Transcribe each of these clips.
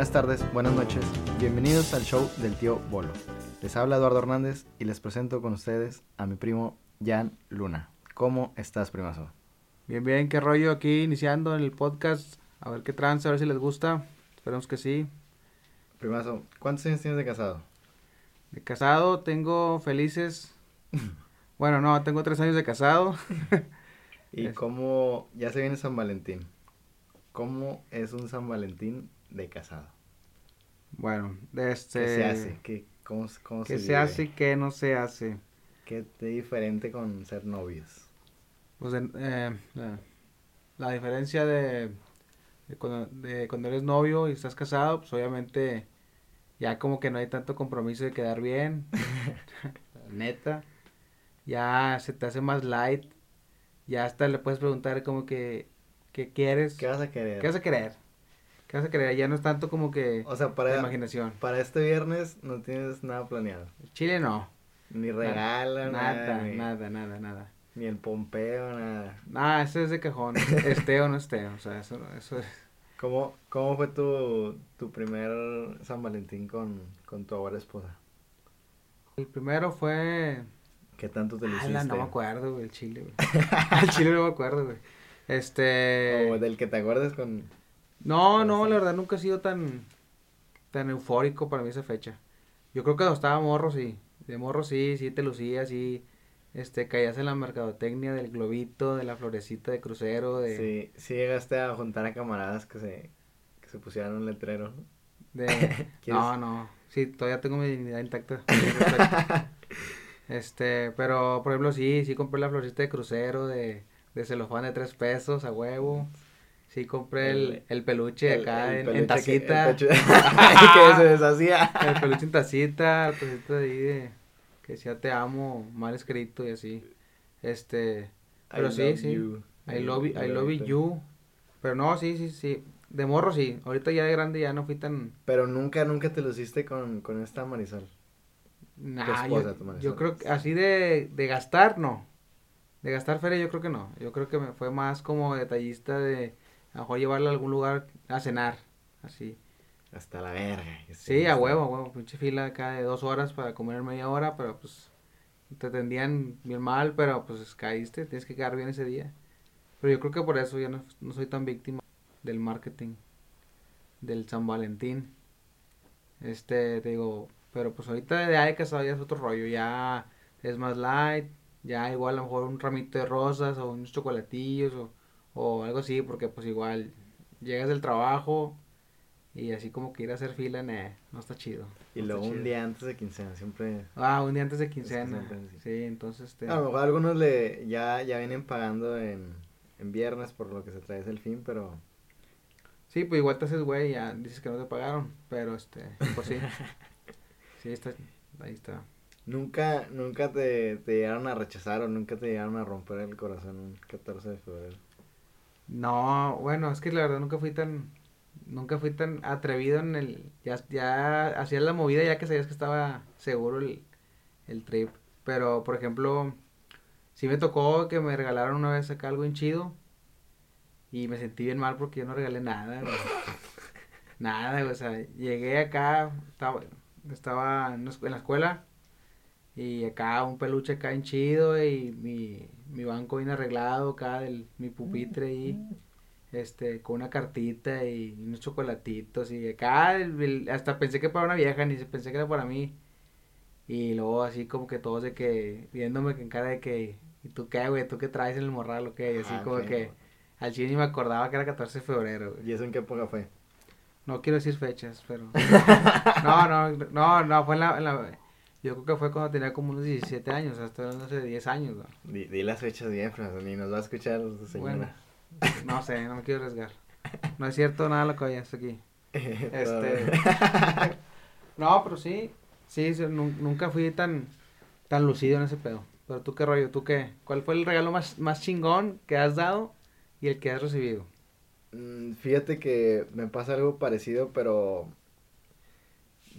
Buenas tardes, buenas noches, bienvenidos al show del tío Bolo. Les habla Eduardo Hernández y les presento con ustedes a mi primo Jan Luna. ¿Cómo estás, primazo? Bien, bien, qué rollo aquí iniciando en el podcast. A ver qué trance, a ver si les gusta. Esperemos que sí. Primazo, ¿cuántos años tienes de casado? De casado tengo felices. bueno, no, tengo tres años de casado. ¿Y Es- cómo, ya se viene San Valentín? ¿Cómo es un San Valentín de casado? Bueno, de este. ¿Qué se hace? ¿Qué, cómo, cómo ¿Qué se, hace y qué no se hace? ¿Qué de diferente con ser novios? Pues eh, la, la diferencia de, de cuando, de cuando eres novio y estás casado, pues obviamente ya como que no hay tanto compromiso de quedar bien. Neta. Ya se te hace más light. Ya hasta le puedes preguntar como que, ¿qué quieres? ¿Qué vas a querer? ¿Qué vas a querer? ¿Qué vas a querer? Ya no es tanto como que O sea, la para, imaginación. para este viernes no tienes nada planeado. Chile no. Ni regalo, nada. Nada, ni, nada, nada, nada. ni el pompeo, nada. Nada, eso es de cajón. Esté o no esté. O sea, eso, eso es. ¿Cómo, cómo fue tu, tu primer San Valentín con, con tu ahora esposa? El primero fue. ¿Qué tanto te lo hiciste? Ala, no me acuerdo, güey, el chile, güey. el chile no me acuerdo, güey. Este. O del que te acuerdes con... No, no, la verdad nunca he sido tan. tan eufórico para mí esa fecha. Yo creo que cuando estaba morro, sí. De morro, sí, sí te lucías, sí. Este, caías en la mercadotecnia del globito, de la florecita de crucero, de. Sí, sí llegaste a juntar a camaradas que se, que se pusieran un letrero. de no, no. Sí, todavía tengo mi dignidad intacta. este, pero por ejemplo, sí, sí compré la florecita de crucero, de, de celofán de tres pesos a huevo. Sí, compré el, El- el peluche El- acá el en, peluche en que- tacita. el peluche- que se deshacía. El peluche en tacita, tacita ahí de que decía te amo, mal escrito y así. Este, Pero I sí, love sí. you. I love, you- I love you. Pero no, sí, sí, sí. De morro sí. Ahorita ya de grande ya no fui tan. Pero nunca, nunca te luciste con, con esta Marisol. Nah, esposa, yo, tu Marisol. yo creo que así de, de gastar, no. De gastar feria, yo creo que no. Yo creo que me fue más como detallista de a lo mejor llevarla a algún lugar a cenar. Así. Hasta la verga. Sí, a huevo, a huevo. Pinche fila acá de dos horas para comer media hora, pero pues te atendían bien mal, pero pues caíste, tienes que quedar bien ese día. Pero yo creo que por eso ya no, no soy tan víctima del marketing, del San Valentín. Este, te digo, pero pues ahorita de de casado ya es otro rollo, ya es más light, ya igual a lo mejor un ramito de rosas o unos chocolatillos o, o algo así, porque pues igual llegas del trabajo y así como que ir a hacer fila, nah, no está chido. Y no luego un chido. día antes de quincena, siempre... Ah, un día antes de quincena. sí. Entonces este, A lo mejor algunos le ya, ya vienen pagando en, en viernes por lo que se trae es el fin, pero... Sí, pues igual te haces güey, ya dices que no te pagaron, pero este, pues sí. Sí, está, ahí está. Nunca, nunca te, te llegaron a rechazar o nunca te llegaron a romper el corazón un 14 de febrero. No, bueno, es que la verdad nunca fui tan, nunca fui tan atrevido en el, ya, ya hacía la movida ya que sabías que estaba seguro el, el trip. Pero, por ejemplo, sí me tocó que me regalaron una vez acá algo bien chido y me sentí bien mal porque yo no regalé nada, güey. Nada, güey, o sea, llegué acá, estaba, estaba en la escu- en la escuela y acá un peluche acá en chido y mi, mi banco bien arreglado acá, del, mi pupitre ahí, este, con una cartita y unos chocolatitos y acá el- el- hasta pensé que para una vieja, ni se- pensé que era para mí. Y luego así como que todos de que, viéndome con cara de que, ¿y tú qué, güey? ¿Tú qué traes en el morral o qué? Y así Ah, como que al chile ni me acordaba que era 14 de febrero, güey. ¿Y eso en qué época fue? No quiero decir fechas, pero... No, no, no, no, fue en la, en la- Yo creo que fue cuando tenía como unos 17 años, hasta sé, 10 años, ¿no? Di, di las fechas bien, Franzo, ni nos va a escuchar señora. Bueno, no sé, no me quiero arriesgar. No es cierto nada lo que hayas aquí. Este... No, pero sí, sí, sí, nun- nunca fui tan, tan lucido en ese pedo. Pero tú qué rollo, tú qué, ¿cuál fue el regalo más, más chingón que has dado y el que has recibido? Mm, Fíjate que me pasa algo parecido, pero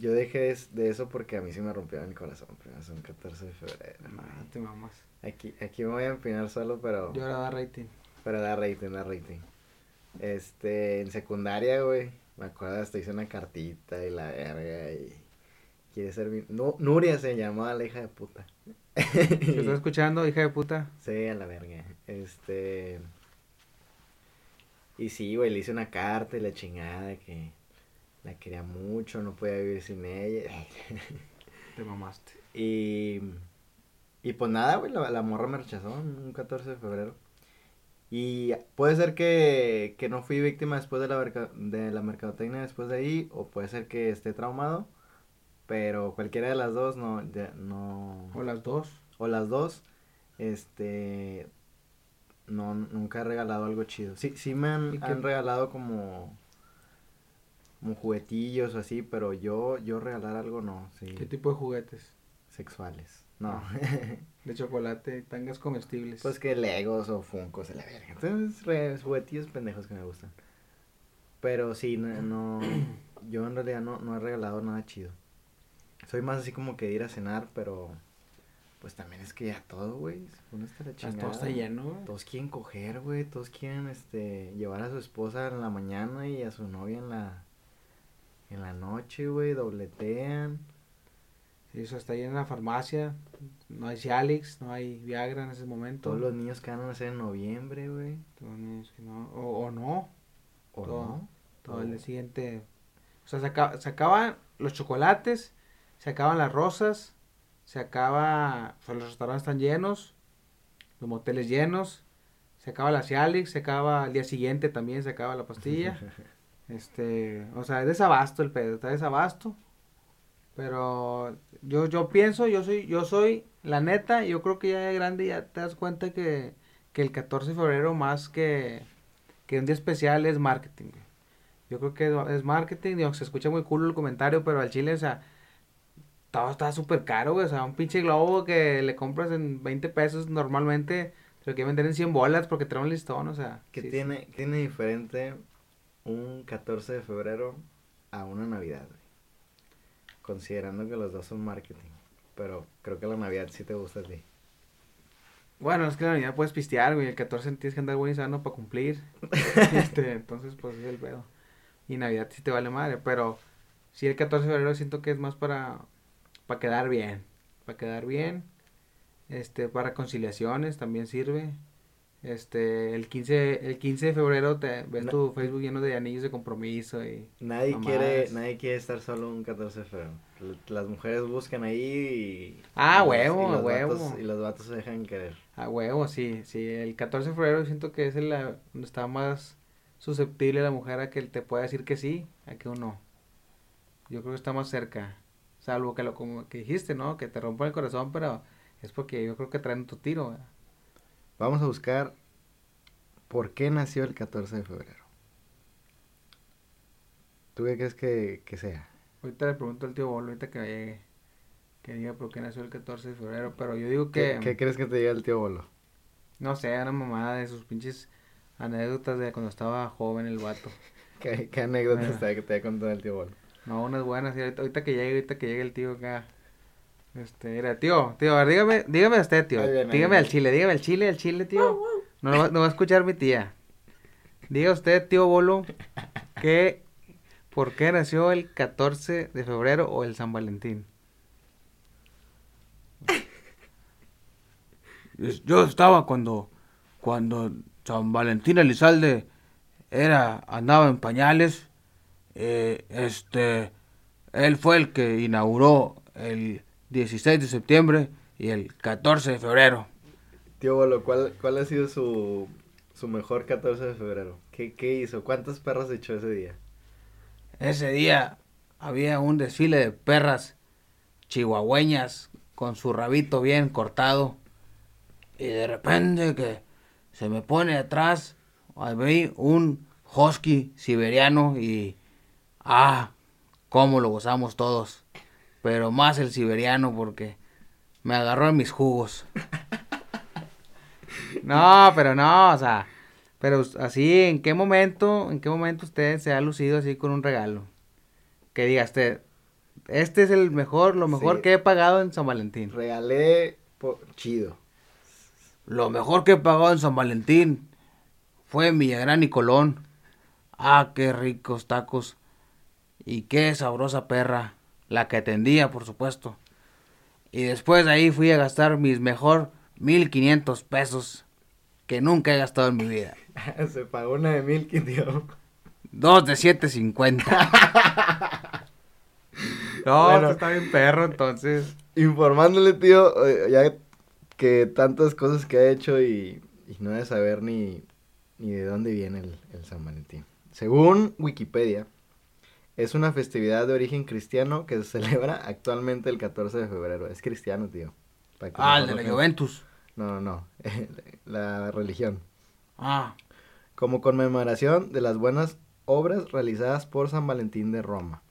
yo dejé de eso porque a mí sí me rompió el corazón. Pero son 14 de febrero. Ah, te mamas. Aquí, aquí me voy a empinar solo, pero, Yo ahora da rating. pero da rating, da rating. Este, en secundaria, güey, Me acuerdo hasta hice una cartita y la verga y quiere ser mi... No, Nuria se llamaba la hija de puta. ¿Se está escuchando, hija de puta? Sí, a la verga. Este... Y sí, güey, le hice una carta y la chingada que la quería mucho, no podía vivir sin ella. Te mamaste. Y... Y pues nada, güey, la, la morra me rechazó un 14 de febrero. Y puede ser que, que no fui víctima después de la, de la mercadotecnia después de ahí, o puede ser que esté traumado, pero cualquiera de las dos no, no... O las dos. O las dos, este... No, nunca he regalado algo chido. Sí, sí me han, han regalado como... Como juguetillos o así, pero yo, yo regalar algo no, sí. ¿Qué tipo de juguetes? Sexuales. No. de chocolate, tangas comestibles. Pues que Legos o Funkos, la verga. Entonces, juguetillos pendejos que me gustan. Pero sí, no, yo en realidad no, no he regalado nada chido. Soy más así como que ir a cenar, pero pues también es que ya todo, güey, se está la chingada. Todo está lleno, Todos quieren coger, güey, todos quieren, este, llevar a su esposa en la mañana y a su novia en la, en la noche, güey, dobletean. Eso está ahí en la farmacia. No hay Cialix, no hay Viagra en ese momento. Todos los niños que van a nacer en noviembre, güey. Todos los niños que no. O, no. O no. Todo el siguiente. O sea, se, acaban los chocolates, se acaban las rosas, se acaba. O sea, los restaurantes están llenos, los moteles llenos, se acaba la Cialix, se acaba al día siguiente también, se acaba la pastilla. este. O sea, es desabasto el pedo, está desabasto. Pero yo, yo pienso, yo soy, yo soy, la neta, yo creo que ya de grande ya te das cuenta que, que el 14 de febrero más que, que un día especial es marketing. Yo creo que es marketing, digo, se escucha muy cool el comentario, pero al chile, o sea, todo está súper caro, güey, o sea, un pinche globo que le compras en 20 pesos normalmente, te lo quieren vender en 100 bolas porque trae un listón, o sea. ¿Qué tiene, tiene diferente un 14 de febrero a una Navidad, considerando que los dos son marketing. Pero creo que la Navidad sí te gusta a ti. Bueno, es que la Navidad puedes pistear, güey. El 14 tienes que andar buen y sano para cumplir. este, entonces, pues es el pedo. Y Navidad sí te vale madre. Pero sí, el 14 de febrero siento que es más para, para quedar bien. Para quedar bien. Este, para conciliaciones también sirve. Este, el 15, el 15 de febrero te ves tu Facebook lleno de anillos de compromiso y nadie quiere nadie quiere estar solo un 14 de febrero. Las mujeres buscan ahí y Ah, huevo, los, huevo. y los vatos se dejan querer. Ah, huevo, sí, sí, el 14 de febrero siento que es el donde está más susceptible la mujer a que te pueda decir que sí, a que uno. Yo creo que está más cerca. Salvo que lo como que dijiste, ¿no? Que te rompa el corazón, pero es porque yo creo que traen tu tiro. Vamos a buscar por qué nació el 14 de febrero. ¿Tú qué crees que, que sea? Ahorita le pregunto al tío Bolo, ahorita que llegue, que diga por qué nació el 14 de febrero, pero yo digo que... ¿Qué, crees que te diga el tío Bolo? No sé, una mamada de sus pinches anécdotas de cuando estaba joven el vato. ¿Qué, anécdotas te, que te ha contado el tío Bolo? No, unas buenas, ahorita, que llegue, ahorita que llegue el tío acá. Este, era, tío, tío, a ver, dígame, dígame usted, tío. dígame al chile, dígame al chile, al chile, tío. No, no, va a escuchar mi tía. Diga usted, tío Bolo, que, ¿por qué nació el 14 de febrero o el San Valentín? Yo estaba cuando, cuando San Valentín Elizalde era, andaba en pañales, eh, este, él fue el que inauguró el 16 de septiembre y el 14 de febrero. Tío Bolo, ¿cuál, cuál ha sido su, su mejor 14 de febrero? ¿Qué, ¿Qué hizo? ¿Cuántos perros echó ese día? Ese día había un desfile de perras chihuahueñas con su rabito bien cortado. Y de repente que se me pone atrás, vi un husky siberiano y... ¡Ah! ¿Cómo lo gozamos todos? Pero más el siberiano porque me agarró en mis jugos. No, pero no, o sea, pero así, ¿en qué momento, en qué momento usted se ha lucido así con un regalo? Que diga usted, este es el mejor, lo mejor que he pagado en San Valentín. Regalé chido. Lo mejor que he pagado en San Valentín fue en Villagrán y Colón. Ah, qué ricos tacos Y qué sabrosa perra. La que atendía, por supuesto. Y después de ahí fui a gastar mis mejor 1500 pesos que nunca he gastado en mi vida. Se pagó una de mil, tío. Dos de 750. no, Bueno. esto está bien perro, entonces. Informándole, tío, eh, ya que tantas cosas que ha hecho y, y no de saber ni, ni de dónde viene el, el San Valentín. Según Wikipedia, es una festividad de origen cristiano que se celebra actualmente el 14 de febrero. Es cristiano, tío. Ah, el de la. Juventus. No, no, no. la religión. Ah, Como conmemoración de las buenas obras realizadas por San Valentín de Roma,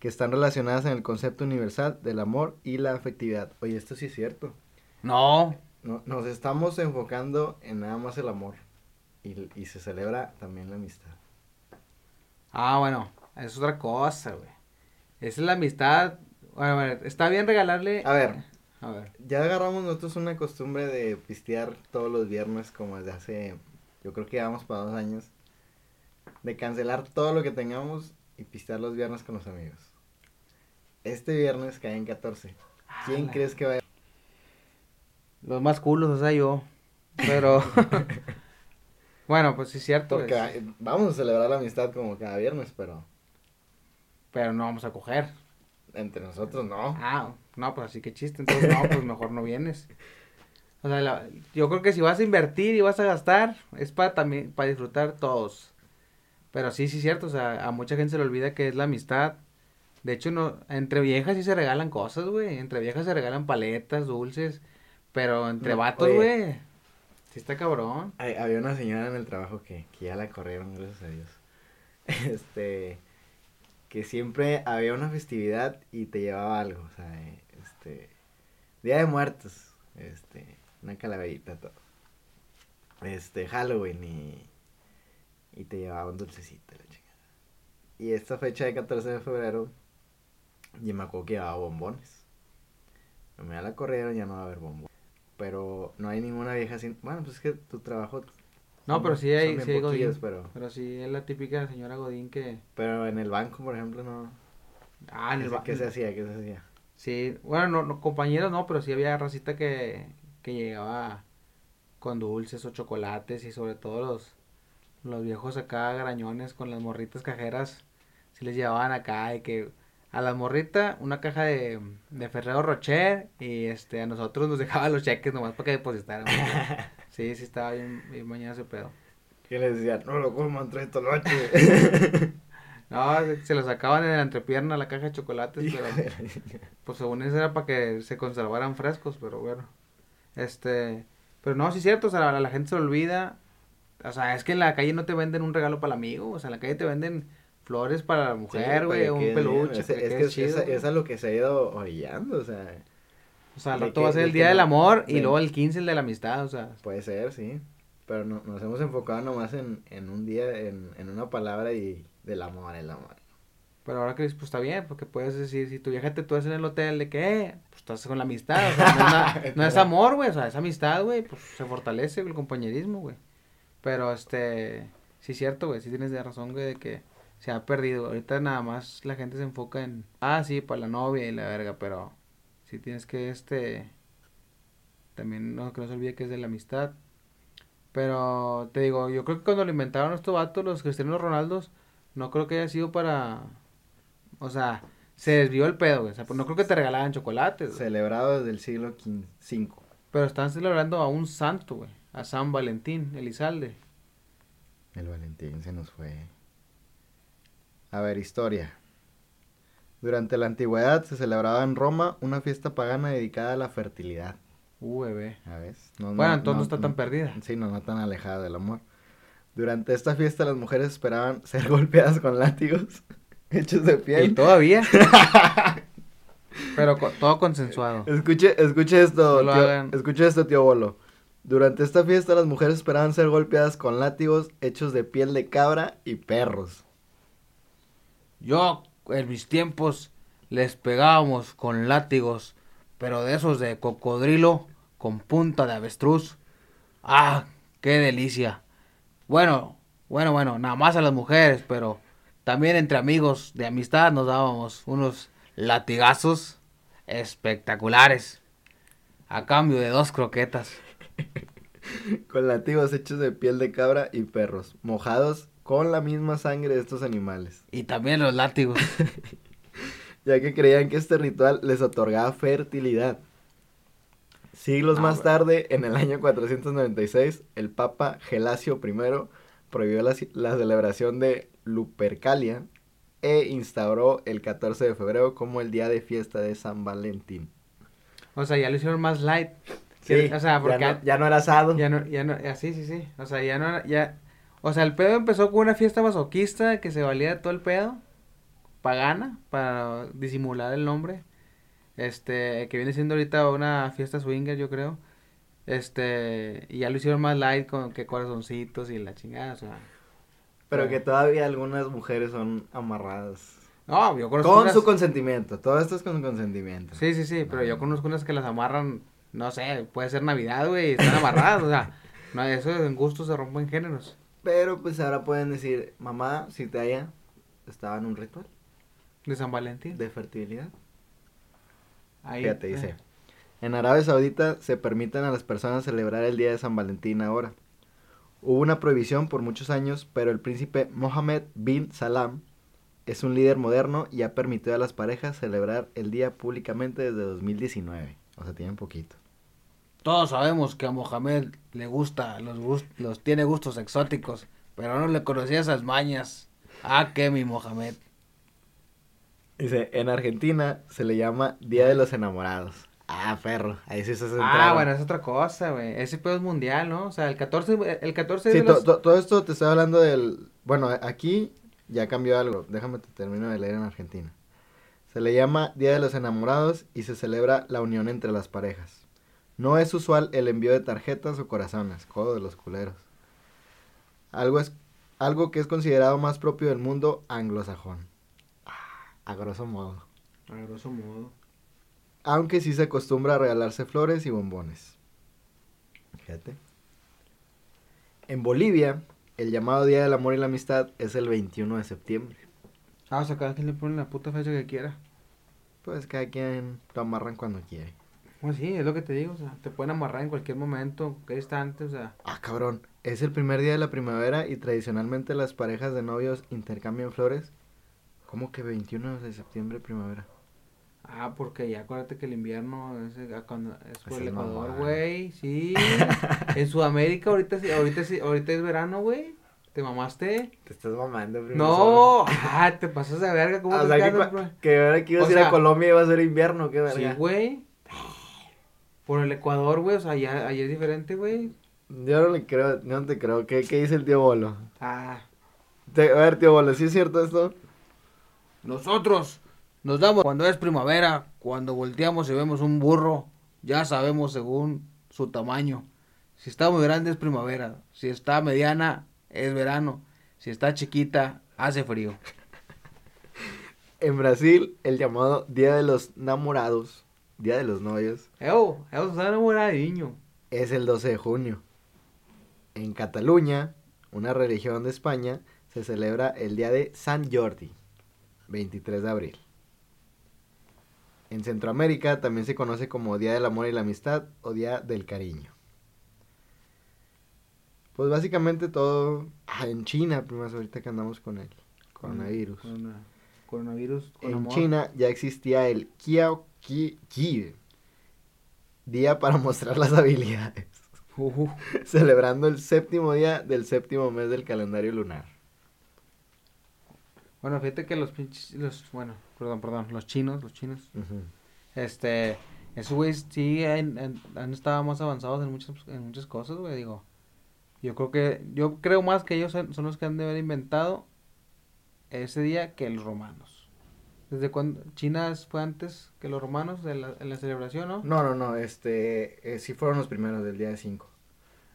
que están relacionadas en el concepto universal del amor y la afectividad. Oye, esto sí es cierto. no. No- nos estamos enfocando en nada más el amor y, y se celebra también la amistad. Ah, bueno, es otra cosa, güey. Esa es la amistad. Bueno, ver, está bien regalarle. A ver, A ver. ya agarramos nosotros una costumbre de pistear todos los viernes como desde hace, yo creo que llevamos para dos años, de cancelar todo lo que tengamos y pistear los viernes con los amigos. Este viernes cae en 14. ¿Quién crees que va a Los más culos, o sea, yo. Pero. bueno, pues sí es cierto. Porque es- eh, vamos a celebrar la amistad como cada viernes, pero Pero no vamos a coger. entre nosotros no. Ah, no, pues así que chiste. Entonces, no, pues mejor no vienes. O sea, la- yo creo que si vas a invertir y vas a gastar, es para también, para disfrutar todos. Pero sí, sí es cierto, o sea, a mucha gente se le olvida que es la amistad. De hecho, no, entre viejas sí se regalan cosas, güey. Entre viejas se regalan paletas, dulces. Pero entre No, vatos, güey. Sí está cabrón. Hay- había una señora en el trabajo que, que ya la corrieron, gracias a Dios. Este, que siempre había una festividad y te llevaba algo, o sea, este, Día de Muertos, este, una calaverita, todo. Este, Halloween y, y te llevaba un la chingada. Y esta fecha de 14 de febrero, yo me acuerdo que llevaba bombones. Como ya la corrieron, ya no va a haber bombones. Pero no hay ninguna vieja sin... Bueno, pues es que tu trabajo... No, pero sí hay, sí hay Godín. pero, Pero sí es la típica señora Godín que... pero en el banco, por ejemplo, no... Ah, en ¿Qué, el se- ba- qué se hacía? ¿Qué se hacía? Sí, bueno, no, no, compañeros no, pero sí había racita que, que llegaba con dulces o chocolates y sobre todo los, los viejos acá garañones con las morritas cajeras, sí les llevaban acá de que a la morrita una caja de, de Ferrero Rocher y este a nosotros nos dejaban los cheques nomás para que depositaran. sí, sí estaba bien, bien mañana ese pedo. ¿Qué les decían? No lo coman, trae toloche. No, se- se lo sacaban en la entrepierna la caja de chocolates, Hijo pero... de. Pues según eso era para que se conservaran frescos, pero bueno. Este, pero no, sí es cierto, o sea, la, la gente se olvida. O sea, es que en la calle no te venden un regalo para el amigo, o sea, en la calle te venden flores para la Sí, mujer, güey, que un bien. peluche, Es, que es que es, chido, es- güey. es a lo que se ha ido orillando, o sea... O sea, al rato que- va a ser el día del no- amor y de- luego el 15 el de la amistad, o sea. Puede ser, sí. Pero no, nos hemos enfocado nomás en, en un día, en, en una palabra y del amor, el amor. Pero ahora que pues está bien, porque puedes decir, si tu vieja te tues en el hotel, de que, pues estás con la amistad, o sea, no no es amor, güey, o sea, es amistad, güey, pues se fortalece el compañerismo, güey. Pero, este, sí es cierto, güey, sí tienes razón, güey, de que se ha perdido. Ahorita nada más la gente se enfoca en, ah, sí, para la novia y la verga, pero sí tienes que, este, también no, que no se olvide que es de la amistad. Pero, te digo, yo creo que cuando lo inventaron estos vatos, los Cristianos Ronaldos, no creo que haya sido para, o sea, se desvió el pedo, güey. O sea, pues no creo que te regalaban chocolates, güey. Celebrado desde el siglo V. Pero están celebrando a un santo, güey. A San Valentín, Elizalde. El Valentín se nos fue. A ver, historia. Durante la antigüedad se celebraba en Roma una fiesta pagana dedicada a la fertilidad. Uh, bebé. A ver. No, Bueno, entonces no está tan perdida. Sí, no, no tan alejada del amor. Durante esta fiesta las mujeres esperaban ser golpeadas con látigos hechos de Y piel. todavía. Pero todo consensuado. Escuche, escuche esto, No tío, escuche esto, tío Bolo. Durante esta fiesta las mujeres esperaban ser golpeadas con látigos hechos de piel de cabra y perros. Yo, en mis tiempos, les pegábamos con látigos, pero de esos de cocodrilo con punta de avestruz. ¡Ah! ¡Qué delicia! Bueno, bueno, bueno, nada más a las mujeres, pero también entre amigos de amistad nos dábamos unos latigazos espectaculares a cambio de dos croquetas. Con latigos hechos de piel de cabra y perros, mojados con la misma sangre de estos animales. Y también los látigos. ya que creían que este ritual les otorgaba fertilidad. Siglos Ah, más tarde, en el año 496, el Papa Gelasio I prohibió la, la celebración de Lupercalia e instauró el 14 de febrero como el día de fiesta de San Valentín. O sea, ya lo hicieron más light. Sí, o sea, porque ya, no, ya no era asado. Ya no, ya no, ya, sí, sí, sí. O sea, ya no, ya, o sea, el pedo empezó con una fiesta masoquista que se valía de todo el pedo, pagana, para disimular el nombre, este, que viene siendo ahorita una fiesta swinger, yo creo, este, y ya lo hicieron más light con que corazoncitos y la chingada, o sea, Pero que todavía algunas mujeres son amarradas. no, yo conozco Con unas- su consentimiento. Todo esto es con consentimiento. sí, sí, sí, pero Ah. yo conozco unas que las amarran, no sé, puede ser Navidad, güey, están amarradas, o sea, no, eso en gusto se rompen géneros. Pero pues ahora pueden decir, mamá, si te haya, estaba en un ritual De San Valentín. de fertilidad. Ahí, Fíjate, eh. dice. En Arabia Saudita se permiten a las personas celebrar el día de San Valentín ahora. Hubo una prohibición por muchos años, pero el príncipe Mohammed bin Salam es un líder moderno y ha permitido a las parejas celebrar el día públicamente desde 2019. O sea, tienen poquito. Todos sabemos que a Mohamed le gusta, los, gust- los tiene gustos exóticos, pero no le conocía esas mañas. Ah, que mi Mohamed. Dice, en Argentina se le llama Día de los Enamorados. Ah, perro, ahí sí se Ah, centraron. bueno, es otra cosa, güey. Ese pedo es mundial, ¿no? O sea, el 14, el 14 Sí, de los... todo esto te estoy hablando del... Bueno, aquí ya cambió algo. Déjame te termino de leer en Argentina. Se le llama Día de los Enamorados y se celebra la unión entre las parejas. No es usual el envío de tarjetas o corazones. Codo de los culeros. Algo, es, algo que es considerado más propio del mundo anglosajón. Ah, A grosso modo. A grosso modo. Aunque sí se acostumbra a regalarse flores y bombones. Fíjate. En Bolivia, el llamado Día del Amor y la Amistad es el 21 de septiembre. Ah, o sea, cada quien le pone la puta fecha que quiera. Pues cada quien lo amarran cuando quiere. Pues sí, es lo que te digo, o sea, te pueden amarrar en cualquier momento, cualquier instante, o sea... Ah, cabrón. Es el primer día de la primavera y tradicionalmente las parejas de novios intercambian flores. ¿Cómo que 21 de septiembre, primavera? Ah, porque ya acuérdate que el invierno es, eh, cuando, es por Esa el Ecuador, güey, sí. en Sudamérica ahorita, sí- ahorita, sí- ahorita es verano, güey. ¿Te mamaste? Te estás mamando, No, ah, te pasas de verga, ¿cómo O te sea, que, quedas, cua- bro? que ahora que ibas O a ir a Colombia iba a ser invierno, qué Sí, verga. güey. Por el Ecuador, güey, o sea, ya, ahí es diferente, güey. Yo no le creo, no te creo. ¿Qué, qué dice el tío Bolo? Ah, Te- a ver, tío Bolo, ¿sí es cierto esto? nosotros nos damos cuando es primavera, cuando volteamos y vemos un burro, ya sabemos según su tamaño. Si está muy grande es primavera, si está mediana es verano, si está chiquita hace frío. En Brasil, el llamado Día de los Namorados, Día de los Novios, Ew, eso está enamoradiño. es el 12 de junio. En Cataluña, una religión de España, se celebra el Día de San Jordi, 23 de abril. En Centroamérica también se conoce como Día del Amor y la Amistad o Día del Cariño. Pues básicamente todo ah, en China, primas ahorita que andamos con el coronavirus. Corona- coronavirus con En amor. China ya existía el Kiao Ki, Ki, día para mostrar las habilidades, Ujú. celebrando el séptimo día del séptimo mes del calendario lunar. Bueno, fíjate que los pinches, los, bueno, perdón, perdón, los chinos, los chinos, este, esos güeyes sí han, han- han estado más avanzados en muchas, en muchas cosas, güey, digo. Yo creo que, yo creo más que ellos son los que han de haber inventado ese día que los romanos. ¿Desde cuando China fue antes que los romanos de la, en la celebración, no? No, no, no, este, eh, sí fueron los primeros del día de 5.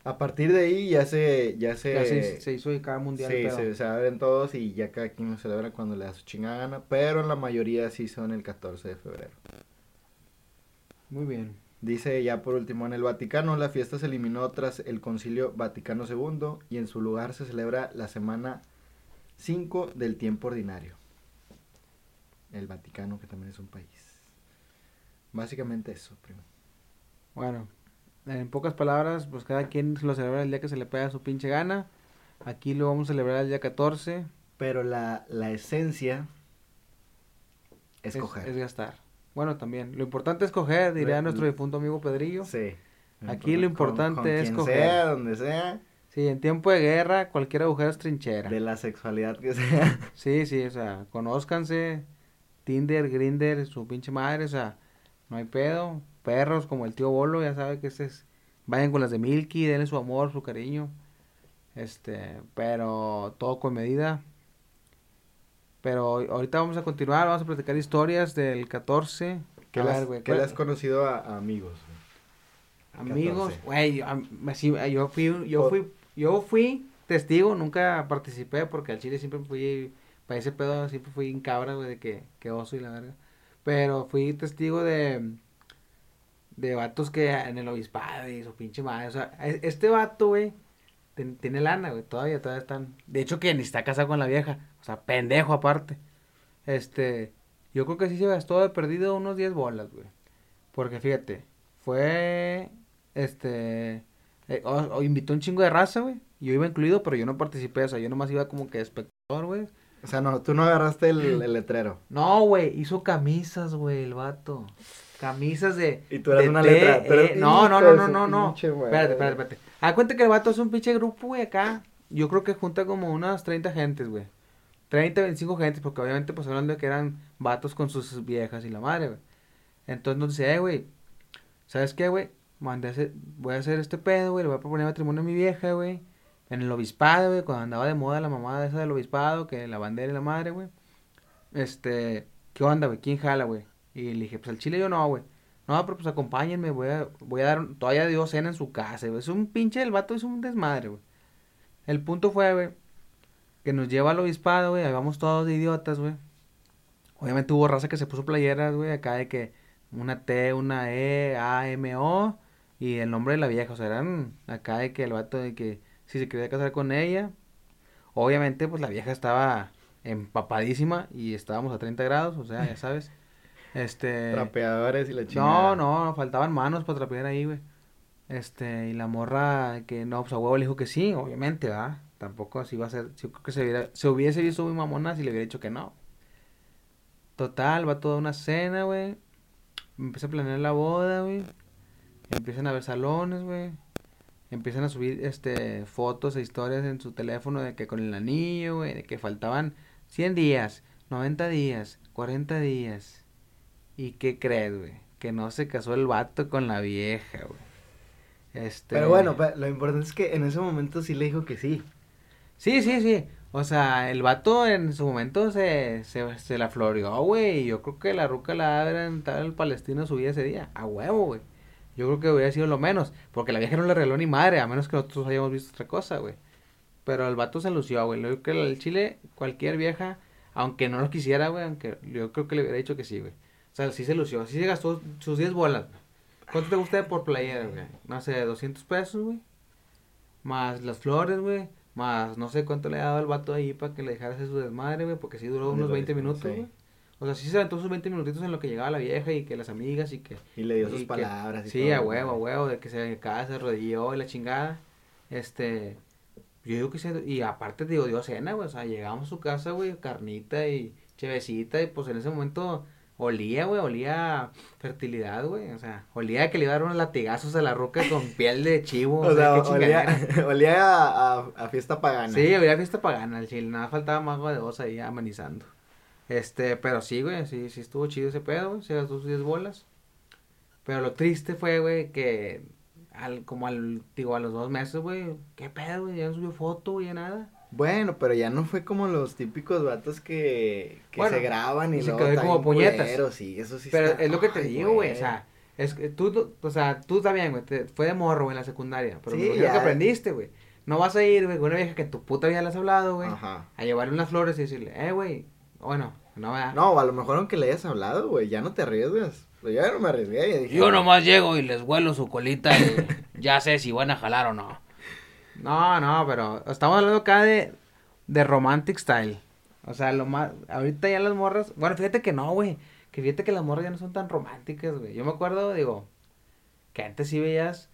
A partir de ahí ya se, ya se, Ya se, se hizo de cada mundial. sí, se, se abren todos y ya cada quien lo celebra cuando le da su chingada gana, pero la mayoría sí son el 14 de febrero. Muy bien. Dice ya por último, en el Vaticano la fiesta se eliminó tras el Concilio Vaticano II y en su lugar se celebra la semana cinco del tiempo ordinario. El Vaticano, que también es un país. Básicamente eso, primo. Bueno, en pocas palabras, pues cada quien lo celebra el día que se le pega su pinche gana. Aquí lo vamos a celebrar el día 14. Pero la, la esencia es, Es, coger. es gastar. Bueno, también. Lo importante es coger, diría nuestro difunto amigo Pedrillo. Sí. Aquí lo Con- importante con es quien coger. sea, donde sea, Sí, en tiempo de guerra, cualquier agujero es trinchera. de la sexualidad que sea. Sí, sí, o sea, conózcanse. Tinder, Grinder, su pinche madre, o sea, no hay pedo. Perros como el tío Bolo, ya sabe que ese es. Vayan con las de Milky, denle su amor, su cariño. Este, pero todo con medida. Pero ahorita vamos a continuar, vamos a platicar historias del 14. ¿Qué le has, güey, qué le ¿cuál- has conocido a, a amigos? Amigos, 14. güey, yo, yo fui, yo fui, yo fui testigo, nunca participé porque al Chile siempre fui, para ese pedo siempre fui en cabra, güey, de que, que oso y la verga. Pero fui testigo de, de vatos que en el obispado y su pinche madre, o sea, e- este vato, güey, tiene lana, güey, todavía, todavía están, de hecho que ni está casado con la vieja, o sea, pendejo aparte. Este, yo creo que sí se gastó de perdido unos 10 bolas, güey. Porque fíjate, fue, este, eh, o- o invitó un chingo de raza, güey. Yo iba incluido, pero yo no participé, o sea, yo nomás iba como que de espectador, güey. O sea, no, tú no agarraste el, el letrero. No, güey, hizo camisas, güey, el vato. Camisas de. Y tú eras de una té, letra. Eh, no, no, no, no, no, no. pinche. Espérate, espérate, espérate. Haz cuenta que el vato es un pinche grupo, güey, acá. Yo creo que junta como unas 30 gentes, güey. 30, 25 gentes, porque obviamente, pues hablando de que eran vatos con sus viejas y la madre, güey. Entonces nos dice, eh, güey, ¿sabes qué, güey? Mandé a hacer- voy a hacer este pedo, güey, le voy a proponer matrimonio a mi vieja, güey. En el obispado, güey, cuando andaba de moda la mamada esa del obispado, que la bandera y la madre, güey. Este, ¿qué onda, güey? ¿Quién jala, güey? Y le dije, pues al chile yo no, güey. No, pero pues acompáñenme, voy a, voy a dar, todavía dio cena en su casa, güey. Es un pinche, el vato es un desmadre, güey. El punto fue, güey, que nos lleva al obispado, güey, ahí vamos todos de idiotas, güey. Obviamente hubo raza que se puso playeras, güey, acá de que una T, una E, A, M, O y el nombre de la vieja, o sea, eran acá de que el vato de que si se quería casar con ella, obviamente pues la vieja estaba empapadísima y estábamos a 30 grados, o sea, ya sabes. Este Trapeadores y la chingada. no, no, faltaban manos para trapear ahí, güey. Este, y la morra que no, pues a huevo le dijo que sí, obviamente, ¿verdad? Tampoco así va a ser, yo creo que se hubiera, se hubiese visto muy mamona si le hubiera dicho que no. Total, va toda una cena, güey. Empieza a planear la boda, güey. Empiezan a ver salones, güey. Empiezan a subir, este, fotos e historias en su teléfono de que con el anillo, güey, de que faltaban 100 días, 90 días, 40 días. ¿Y qué crees, güey? Que no se casó el vato con la vieja, güey. Este... Pero bueno, lo importante es que en ese momento sí le dijo que sí. Sí, sí, sí. O sea, el vato en su momento se, se, se la floreó, güey. Y yo creo que la ruca la habrá entrado el palestino su vida ese día. A huevo, güey. Yo creo que hubiera sido lo menos. Porque la vieja no le regaló ni madre, a menos que nosotros hayamos visto otra cosa, güey. Pero el vato se lució, güey. Yo creo que el chile, cualquier vieja, aunque no lo quisiera, güey, aunque yo creo que le hubiera dicho que sí, güey. O sea, sí se lució. Sí se gastó sus 10 bolas, güey. ¿Cuánto te gusta por playera, güey? No sé, 200 pesos, güey. Más las flores, güey. Más no sé cuánto le ha dado el vato ahí para que le dejara hacer su desmadre, güey. Porque sí duró unos lo 20 mismo, minutos, güey. O sea, sí se aventó sus 20 minutitos en lo que llegaba la vieja y que las amigas y que... Y le dio sus que- palabras. y Sí, todo, a huevo, a huevo, de que se acá se arrodilló y la chingada. Este... Yo digo que se... Y aparte, digo, dio cena, güey. O sea, llegamos a su casa, güey, carnita y chevecita. Y pues en ese momento olía, güey, olía a fertilidad, güey. O sea, olía a que le iba a dar unos latigazos a la roca con piel de chivo. O sea, qué olía, olía a, a- a fiesta pagana. Sí, había fiesta pagana el chile, nada faltaba mago de dos ahí amenizando. Este, pero sí, güey, sí, sí estuvo chido ese pedo, güey, se gastó sus 10 bolas. Pero lo triste fue, güey, que al, como al, digo, a los dos meses, güey, qué pedo, güey, ya no subió foto, güey, ya nada. Bueno, pero ya no fue como los típicos vatos que, que Bueno, se graban y, y se luego quedó están como puñetas. culeros, sí, eso sí Pero está- es lo que te ay, digo, güey, o sea, es que tú, o sea, tú también, güey, te- fue de morro, güey, en la secundaria, pero Sí, ya. que aprendiste, güey. No vas a ir, güey, con una vieja que tu puta vida le has hablado, güey, a llevarle unas flores y decirle, eh, güey, bueno, no va. No, a lo mejor aunque le hayas hablado, güey, ya no te arriesgas. Pues yo ya no me arriesgué, ya dije. Yo nomás llego y les huelo su colita y ya sé si van a jalar o no. No, no, pero estamos hablando acá de de romantic style. O sea, lo más, ahorita ya las morras, bueno, fíjate que no, güey, que fíjate que las morras ya no son tan románticas, güey. Yo me acuerdo, digo, que antes sí veías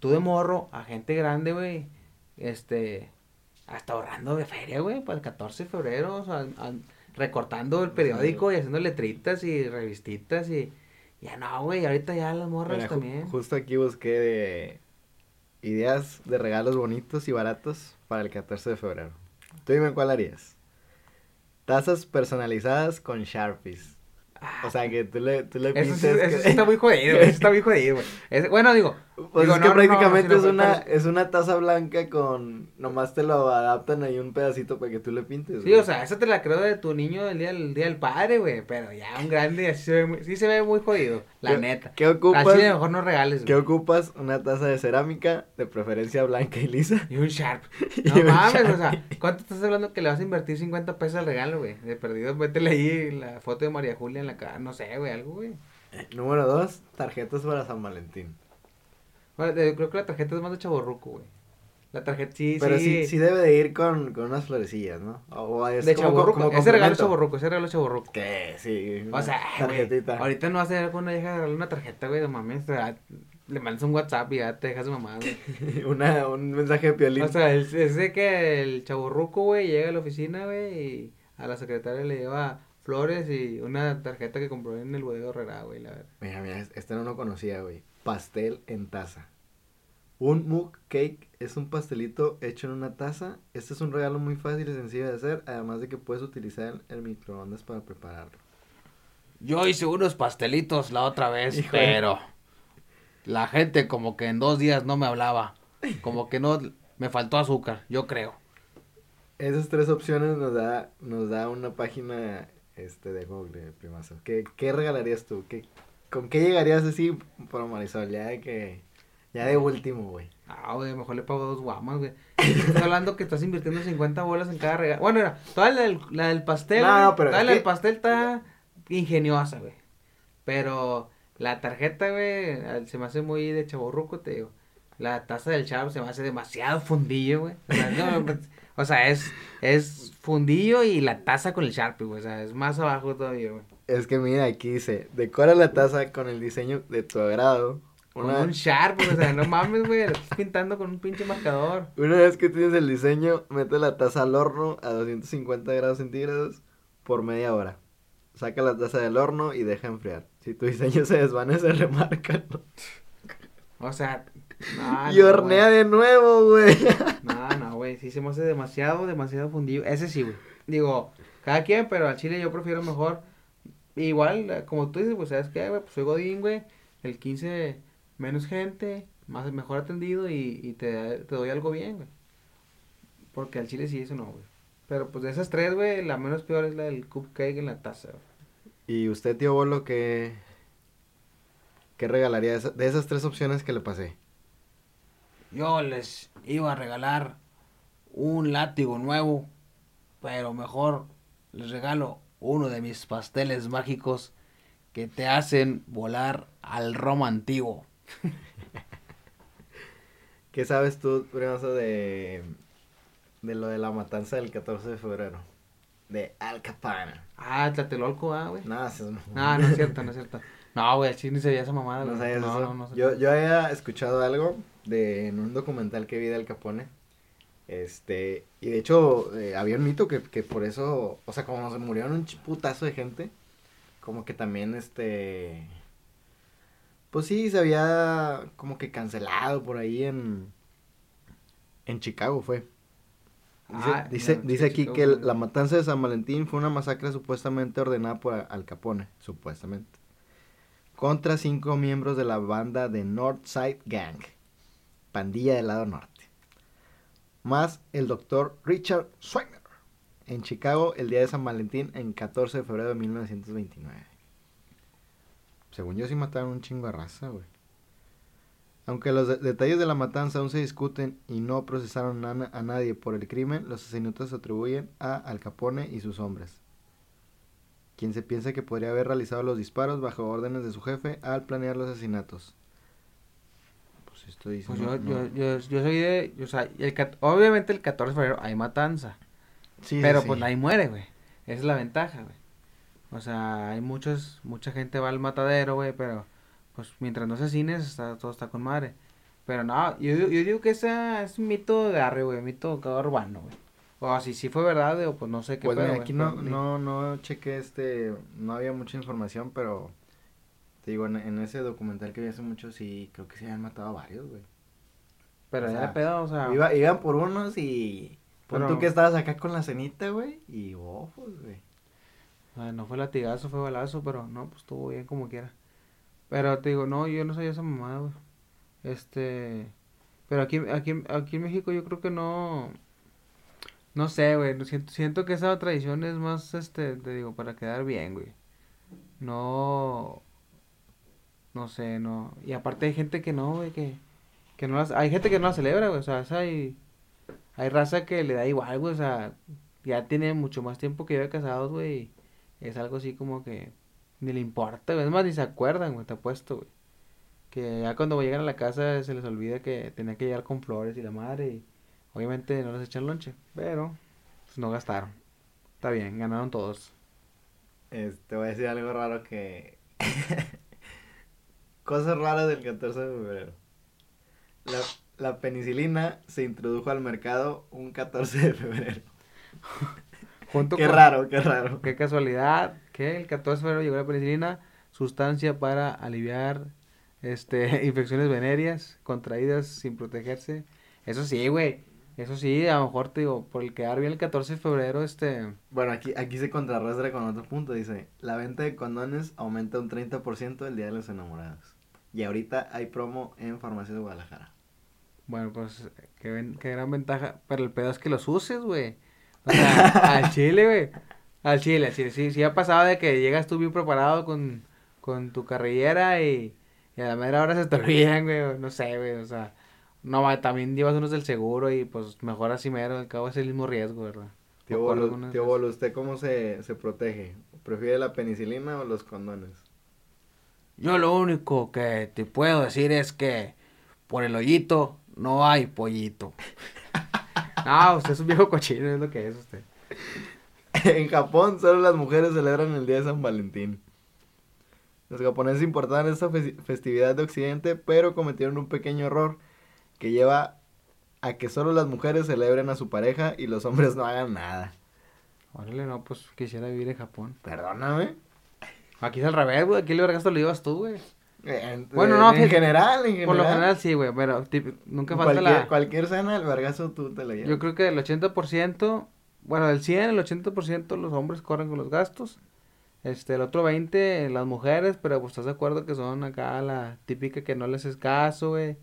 tú de morro a gente grande, güey, este, hasta ahorrando de feria, güey, para el 14 de febrero, o sea, recortando el periódico y haciendo letritas y revistitas y ya no, güey, ahorita ya las morras también. justo aquí busqué de ideas de regalos bonitos y baratos para el 14 de febrero. Tú dime cuál harías. Tazas personalizadas con Sharpies. O sea, que tú le, tú le eso está muy jodido, eso está muy jodido, güey. bueno, digo... Pues es que prácticamente es, una, es una taza blanca con... Nomás te lo adaptan ahí un pedacito para que tú le pintes, Sí, o sea, esa te la creo de tu niño el día, el día del padre, güey. Pero ya un grande así se ve muy... Sí se ve muy jodido, la neta. ¿Qué ocupas? Así de mejor no regales, güey. ¿Qué ocupas? Una taza de cerámica, de preferencia blanca y lisa. Y un Sharp. No mames, o sea, ¿cuánto estás hablando que le vas a invertir 50 pesos al regalo, güey? De perdido, métele ahí la foto de María Julia en la cara, no sé, güey, algo, güey. Número dos, tarjetas para San Valentín. Bueno, creo que la tarjeta es más de chaborruco, güey. La tarjeta sí, Pero sí. sí, debe de ir con, con unas florecillas, ¿no? O es de chaborruco. ese regalo es chaborruco, ese regalo es chaborruco. ¿Qué? Sí. O sea, tarjetita. ahorita no vas a ir con una hija regalarle una tarjeta, güey, de mames. le mandas un WhatsApp y ya te dejas de mamá, güey. una, un mensaje de piolín. O sea, es, de que el chaborruco, güey, llega a la oficina, güey, y a la secretaria le lleva flores y una tarjeta que compró en el bodega Herrera, güey, la verdad. Mira, mira, este no lo conocía, güey. Pastel en taza. Un mug cake es un pastelito hecho en una taza. Este es un regalo muy fácil y sencillo de hacer, además de que puedes utilizar el microondas para prepararlo. Yo hice unos pastelitos la otra vez, pero la gente como que en dos días no me hablaba. Como que no me faltó azúcar, yo creo. Esas tres opciones nos da, nos da una página este de Google, primazo. ¿Qué, qué regalarías tú? ¿Qué, ¿Con qué llegarías así por Marisol? Ya de que. Ya de último, güey. Ah, güey, mejor le pago dos guamas, güey. Estás hablando que estás invirtiendo 50 bolas en cada regalo. Bueno, era, toda la del, la del pastel. No, no, pero. Toda la del pastel está ingeniosa, güey. Pero la tarjeta, güey, se me hace muy de chaborruco, te digo. La taza del chavo se me hace demasiado fundillo, güey. O sea, no, o sea, es, es fundillo y la taza con el Sharpie, güey. O sea, es más abajo todavía, güey. Es que mira, aquí dice, decora la taza con el diseño de tu agrado. Con un Sharp, o sea, no mames, güey, lo estás pintando con un pinche marcador. Una vez que tienes el diseño, mete la taza al horno a 250 grados centígrados por media hora. Saca la taza del horno y deja enfriar. Si tu diseño se desvanece, remarca. O sea, y hornea de nuevo, güey. No, no, güey. Sí se me hace demasiado, demasiado fundido. Ese sí, güey. Digo, cada quien, pero al chile yo prefiero mejor. Igual, como tú dices, pues, ¿sabes qué, güey? Pues soy Godín, güey. El 15, menos gente, más mejor atendido y, y te, te doy algo bien, güey. Porque al chile sí, eso no, güey. Pero pues de esas tres, güey, la menos peor es la del cupcake en la taza, güey. ¿Y usted, tío Bolo, qué, qué regalaría de esas tres opciones que le pasé? yo les iba a regalar un látigo nuevo, pero mejor les regalo uno de mis pasteles mágicos que te hacen volar al Roma antiguo. ¿Qué sabes tú, Primoso, de, de lo de la matanza del 14 de febrero? De Al Capone. Ah, Tlatelolco, ah, güey. No, eso no. No, no es cierto, no es cierto. No, güey, así ni se veía esa mamada. No, no, no, yo, yo había escuchado algo de en un documental que vi de Al Capone. Este, y de hecho, eh, había un mito que, que por eso, o sea, como se murieron un putazo de gente, como que también, este, pues sí, se había como que cancelado por ahí en, en Chicago fue. Dice, ah, dice, dice aquí que la matanza de San Valentín fue una masacre supuestamente ordenada por Al Capone, supuestamente, contra cinco miembros de la banda de Northside Gang pandilla del lado norte. Más el doctor Richard Swagner en Chicago el día de San Valentín en 14 de febrero de 1929. Según yo sí mataron un chingo de raza, güey. Aunque los detalles de la matanza aún se discuten y no procesaron a, a nadie por el crimen, los asesinatos se atribuyen a Al Capone y sus hombres, quien se piensa que podría haber realizado los disparos bajo órdenes de su jefe al planear los asesinatos. Pues yo, yo, yo, yo, soy de, o sea, el, obviamente el 14 de febrero hay matanza, Sí, Pero pues nadie muere, güey. Esa es la ventaja, güey. O sea, hay muchos, mucha gente va al matadero, güey, pero pues mientras no asesines, está, todo está con madre. Pero no, yo, yo digo que ese es un mito de arre, güey, mito urbano, güey. O así sí fue verdad, o pues no sé qué Pues mira, aquí no, no, no chequé este, no había mucha información, pero te digo, en, ese documental que vi hace mucho, sí, creo que se habían matado a varios, güey. Pero ya pedo, o sea. Iba, iban por unos y. Pon tú que estabas acá con la cenita, güey, y ojos, güey. no fue latigazo, fue balazo, pero no, pues estuvo bien como quiera. Pero te digo, no, yo no sabía esa mamada, güey. Este. Pero aquí, aquí, aquí en México yo creo que no. No sé, güey. Siento, siento que esa tradición es más, este, te digo, para quedar bien, güey. No. No sé, no. Y aparte hay gente que no, güey, que. Que no las, hay gente que no la celebra, güey. O sea, hay. Hay raza que le da igual, güey. O sea, ya tiene mucho más tiempo que yo casados, güey. Es algo así como que ni le importa, güey. Es más, ni se acuerdan, güey, te apuesto, güey. Que ya cuando llegan a la casa se les olvida que tenía que llegar con flores y la madre. Y obviamente no les echan lonche. Pero, pues no gastaron. Está bien, ganaron todos. Este, voy a decir algo raro que. Cosas raras del 14 de febrero. La, la penicilina se introdujo al mercado un 14 de febrero. qué raro, qué raro. Qué casualidad que el 14 de febrero llegó la penicilina, sustancia para aliviar este infecciones venéreas contraídas sin protegerse. Eso sí, güey. Eso sí, a lo mejor te digo, por el quedar bien el 14 de febrero, este... Bueno, aquí, aquí se contrarrestra con otro punto, dice, la venta de condones aumenta un 30% el Día de los Enamorados. Y ahorita hay promo en Farmacia de Guadalajara. Bueno, pues, qué, qué gran ventaja, pero el pedo es que los uses, güey. O sea, al chile, güey. Al chile, sí, sí, sí ha pasado de que llegas tú bien preparado con, con tu carrillera y, y a la mera hora se te olvidan, güey, no sé, güey, o sea, no, también llevas unos del seguro y pues mejor así mero, al cabo es el mismo riesgo, ¿verdad? Tío Bolo, tío Bolo, ¿usted cómo se, se protege? ¿Prefiere la penicilina o los condones? Yo lo único que te puedo decir es que por el hoyito no hay pollito. no, usted es un viejo cochino, es lo que es usted. en Japón solo las mujeres celebran el Día de San Valentín. Los japoneses importaron esta festividad de Occidente, pero cometieron un pequeño error que lleva a que solo las mujeres celebren a su pareja y los hombres no hagan nada. Órale, no, pues quisiera vivir en Japón. Perdóname. Aquí es al revés, güey. Aquí el vergasto lo llevas tú, güey. bueno, no, en general, en general. Por lo general sí, güey, pero nunca falta cualquier, la... Cualquier cena, el vergazo tú te lo llevas. Yo creo que el 80% bueno, del 100, el 80% los hombres corren con los gastos. Este, el otro 20 las mujeres, pero pues estás de acuerdo que son acá la típica que no les es caso, güey.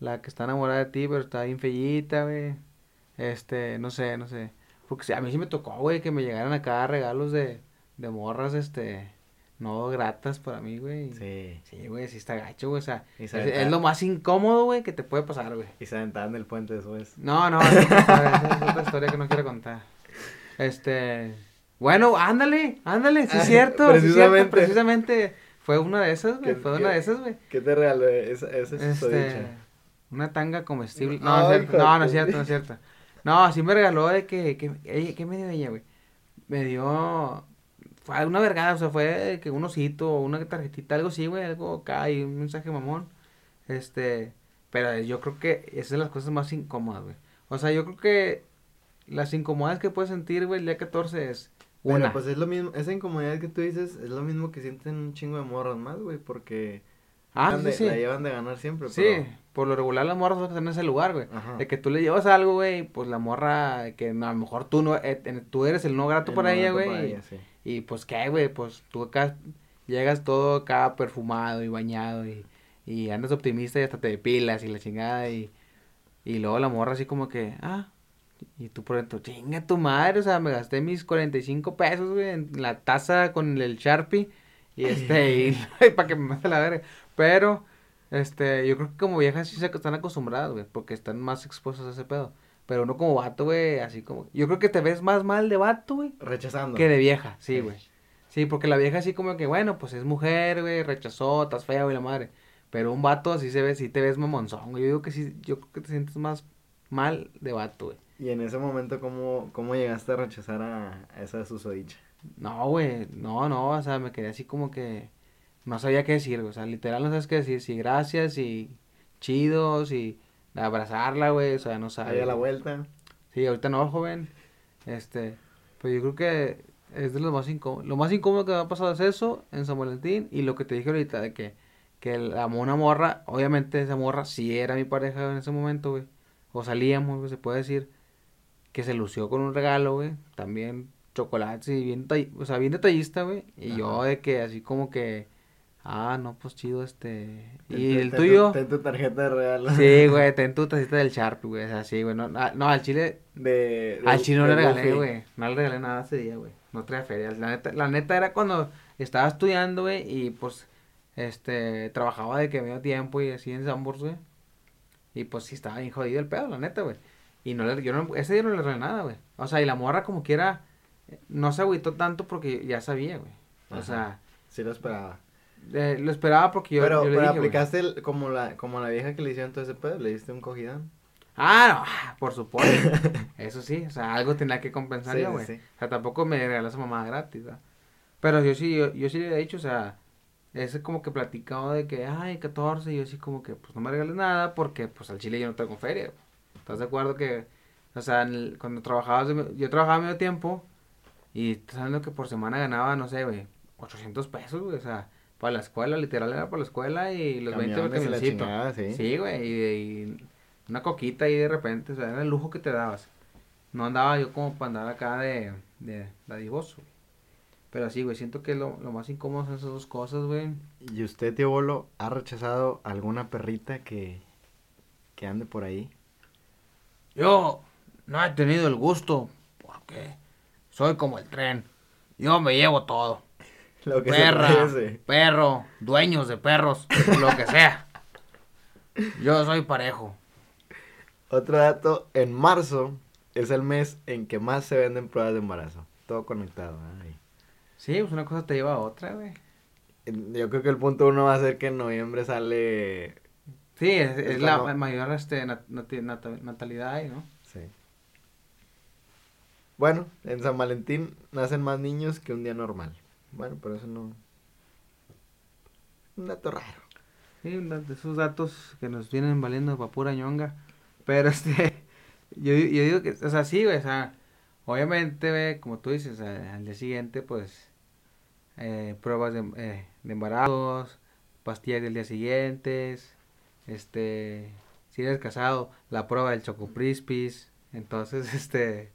La que está enamorada de ti, pero está bien fellita, güey. Este, no sé, no sé. Porque a mí sí me tocó, güey, que me llegaran acá regalos de, de morras, este, no gratas para mí, güey. Sí. Sí, güey, sí está gacho, güey. O sea, es, lo más incómodo, güey, que te puede pasar, güey. Y se aventaban del puente después. No, no, es otra historia que no quiero contar. Este. Bueno, ándale, ándale, sí es cierto. precisamente. precisamente fue una de esas, güey. Fue una de esas, güey. ¿Qué te regaló esa, esa este, Una tanga comestible. No, no, es no, no es cierto, no es cierto. No, sí me regaló de que, que ella, ¿qué me dio ella, güey? Me dio, fue una vergada, o sea, fue que un osito, una tarjetita, algo así, güey, algo acá y un mensaje mamón. Este, pero yo creo que esas son las cosas más incómodas, güey. O sea, yo creo que las incomodidades que puedes sentir, güey, el día 14 es una. Pero pues es lo mismo, esa incomodidad que tú dices es lo mismo que sienten un chingo de morras más, güey, porque ah, sí, sí. la llevan de ganar siempre. Sí, por lo regular las morras están en ese lugar, güey. De que tú le llevas algo, güey, pues la morra, que a lo mejor tú no, eh, tú eres el no grato para ella, güey. Y, pues qué, güey, pues tú acá llegas todo acá perfumado y bañado y, y andas optimista y hasta te depilas y la chingada y, y luego la morra así como que, ah, y tú por dentro, chinga tu madre, o sea, me gasté mis 45 pesos, güey, en la taza con el Sharpie. Y este, y, para que me mate la verga. Pero, este, yo creo que como viejas sí se están acostumbradas, güey, porque están más expuestas a ese pedo. Pero uno como vato, güey, así como. Yo creo que te ves más mal de vato, güey. Rechazando. Que de vieja, sí, güey. Sí, porque la vieja así como que, bueno, pues es mujer, güey, rechazó, estás fea, güey, la madre. Pero un vato así se ve, sí te ves mamonzón, güey. Yo digo que sí, yo creo que te sientes más mal de vato, güey. Y en ese momento, ¿cómo, cómo llegaste a rechazar a, a esa susodicha? No, güey, no, no, o sea, me quedé así como que no sabía qué decir, güey, o sea, literal no sabes qué decir, si gracias, y chidos, y abrazarla, güey, o sea, no sabes. Ahí a la vuelta. Sí, ahorita no, joven, este, pues yo creo que es de lo más incómodo, lo más incómodo que me ha pasado es eso, en San Valentín, y lo que te dije ahorita, de que, que la una morra, obviamente esa morra sí era mi pareja en ese momento, güey, o salíamos, güey, se puede decir, que se lució con un regalo, güey, también chocolates y bien, o sea, bien detallista, güey. Y yo de que así como que, ah, no, pues chido este. Ten ¿Y el ten tu- tuyo? Ten tu tarjeta de regalo. Sí, güey, ten tu tacita del Sharp, güey, o sea, sí, güey. No, ah, no, al chile, De, de- al chile no le regalé, güey. No le regalé nada ese día, güey. No traía feria. La neta, la neta era cuando estaba estudiando, güey, y pues, este, trabajaba de que medio tiempo y así en Sambors, güey. Y pues sí estaba bien jodido el pedo, la neta, güey. Y no le, yo no, ese día no le regalé nada, güey. O sea, y la morra como quiera, eh, no se agüitó tanto porque ya sabía, güey. O Ajá. sea, Sí lo esperaba. Eh, lo esperaba porque yo, pero yo le pero dije, aplicaste el- como la como la vieja que le hicieron todo ese pedo, le diste un cogidón. Ah, no, ah, por supuesto. Eso sí, o sea, algo tenía que compensar yo, sí, güey. sí. O sea, tampoco me regaló esa mamada gratis, ¿verdad? Pero yo sí, yo, yo sí le he dicho, o sea, ese como que platicado de que, ay, 14, y yo sí como que, pues no me regales nada porque, pues al chile yo no tengo feria. ¿Estás de acuerdo que, o sea, el- cuando trabajabas, yo trabajaba medio tiempo y estás que por semana ganaba, no sé, güey, 800 pesos, güey, o sea, para la escuela, literal era para la escuela y los 20 Camiones y la camioncitos. chingada, sí. Sí, güey, y, y una coquita ahí de repente, o sea, era el lujo que te dabas. No andaba yo como para andar acá de, de dadivoso. güey. Pero sí, güey, siento que lo, lo más incómodo son esas dos cosas, güey. ¿Y usted, tío Bolo, ha rechazado alguna perrita que, que ande por ahí? Yo no he tenido el gusto porque soy como el tren. Yo me llevo todo. Lo que Perra, perro, dueños de perros, lo que sea. Yo soy parejo. Otro dato, en marzo es el mes en que más se venden pruebas de embarazo. Todo conectado. ay. Sí, pues una cosa te lleva a otra, güey. Yo creo que el punto uno va a ser que en noviembre sale... Sí, es, es la no- mayor este, nat- natalidad ahí, ¿no? Sí. Bueno, en San Valentín nacen más niños que un día normal. Bueno, pero eso no... Un dato raro. Sí, de esos datos que nos vienen valiendo para pura ñonga. Pero este, yo, yo digo que, o sea, sí, o sea, obviamente, güey, como tú dices, al día siguiente, pues, eh, pruebas de, eh, de embarazos, pastillas del día siguiente, este, si eres casado, la prueba del Choco Prispis, entonces, este,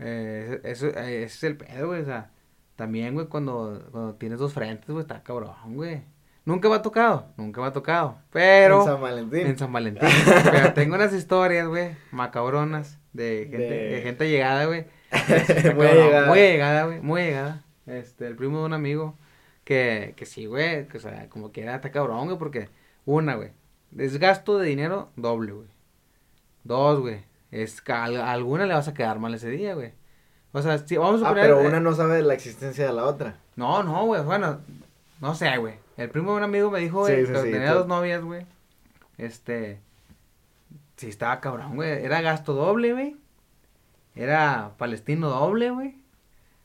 eh, eso, eh, ese es el pedo, o sea, también, güey, cuando, cuando tienes dos frentes, güey, está cabrón, güey. Nunca me ha tocado, nunca me ha tocado, pero... En San Valentín. En San Valentín. Pero tengo unas historias, güey, macabronas, de gente, de... De- gente llegada, güey. Muy llegada. Muy llegada, güey, muy llegada. Este, el primo de un amigo, que, que sí, güey, que o sea, como que era, está cabrón, güey, porque, una, güey, desgasto de dinero doble, güey. Dos, güey, es que a alguna le vas a quedar mal ese día, güey. O sea, si vamos a Ah, poner... pero eh, una no sabe de la existencia de la otra. no, no, güey, bueno, no sé, güey. El primo de un amigo me dijo, güey, sí, sí, tenía dos novias, güey. Este, sí estaba cabrón, güey. Era gasto doble, güey. Era palestino doble, güey.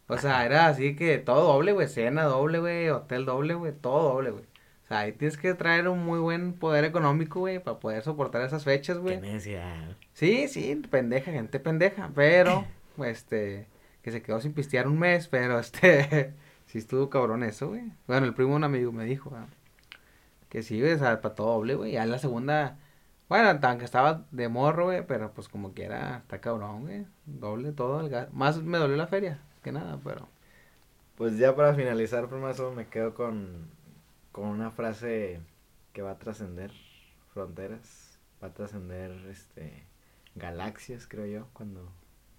O sea, era así que todo doble, güey. Cena doble, güey. Hotel doble, güey. Todo doble, güey. O sea, ahí tienes que traer un muy buen poder económico, güey, para poder soportar esas fechas, güey. Qué necesidad. Sí, sí, pendeja, gente pendeja, pero, este, que se quedó sin pistear un mes, pero, este, sí estuvo cabrón eso, güey. Bueno, el primo de un amigo me dijo, ah, que sí, güey, para todo doble, güey, ya en la segunda, bueno, aunque estaba de morro, güey, pero pues como quiera, está cabrón, güey, doble todo, el gas- más me dolió la feria, que nada, pero, Pues ya para finalizar, primazo, me quedo con, con una frase que va a trascender fronteras, va a trascender este galaxias, creo yo, cuando,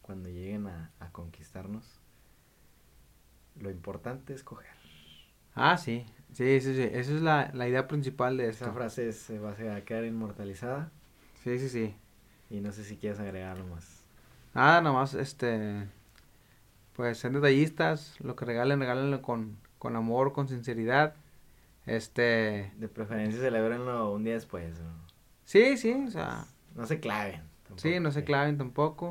cuando lleguen a, a conquistarnos. Lo importante es coger. ah, sí, sí, sí, sí, esa es la, la idea principal de Esa frase se va a quedar inmortalizada sí, sí, sí. y no sé si quieres agregar algo más. Nada, nomás, este, pues sean detallistas, lo que regalen, regálenlo con, con amor, con sinceridad, este, De preferencia celebrenlo un día después. ¿no? sí, sí, o sea, No se claven. sí, no se claven tampoco,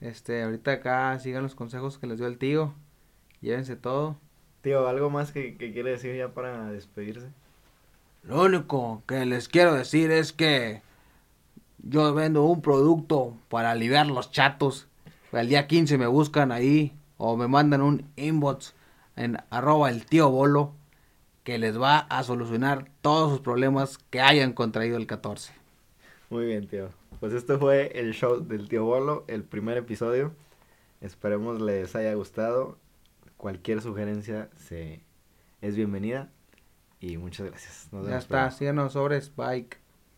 Este, ahorita acá sigan los consejos que les dio el tío. Llévense todo. Tío, ¿algo más que, que quiere decir ya para despedirse? Lo único que les quiero decir es que yo vendo un producto para aliviar los chatos. El día 15 me buscan ahí o me mandan un inbox en arroba el tío bolo que les va a solucionar todos sus problemas que hayan contraído el 14. Muy bien, tío. Pues este fue el show del tío Bolo, el primer episodio. Esperemos les haya gustado. Cualquier sugerencia se es bienvenida. Y muchas gracias. ya está, síganos sobres, bye.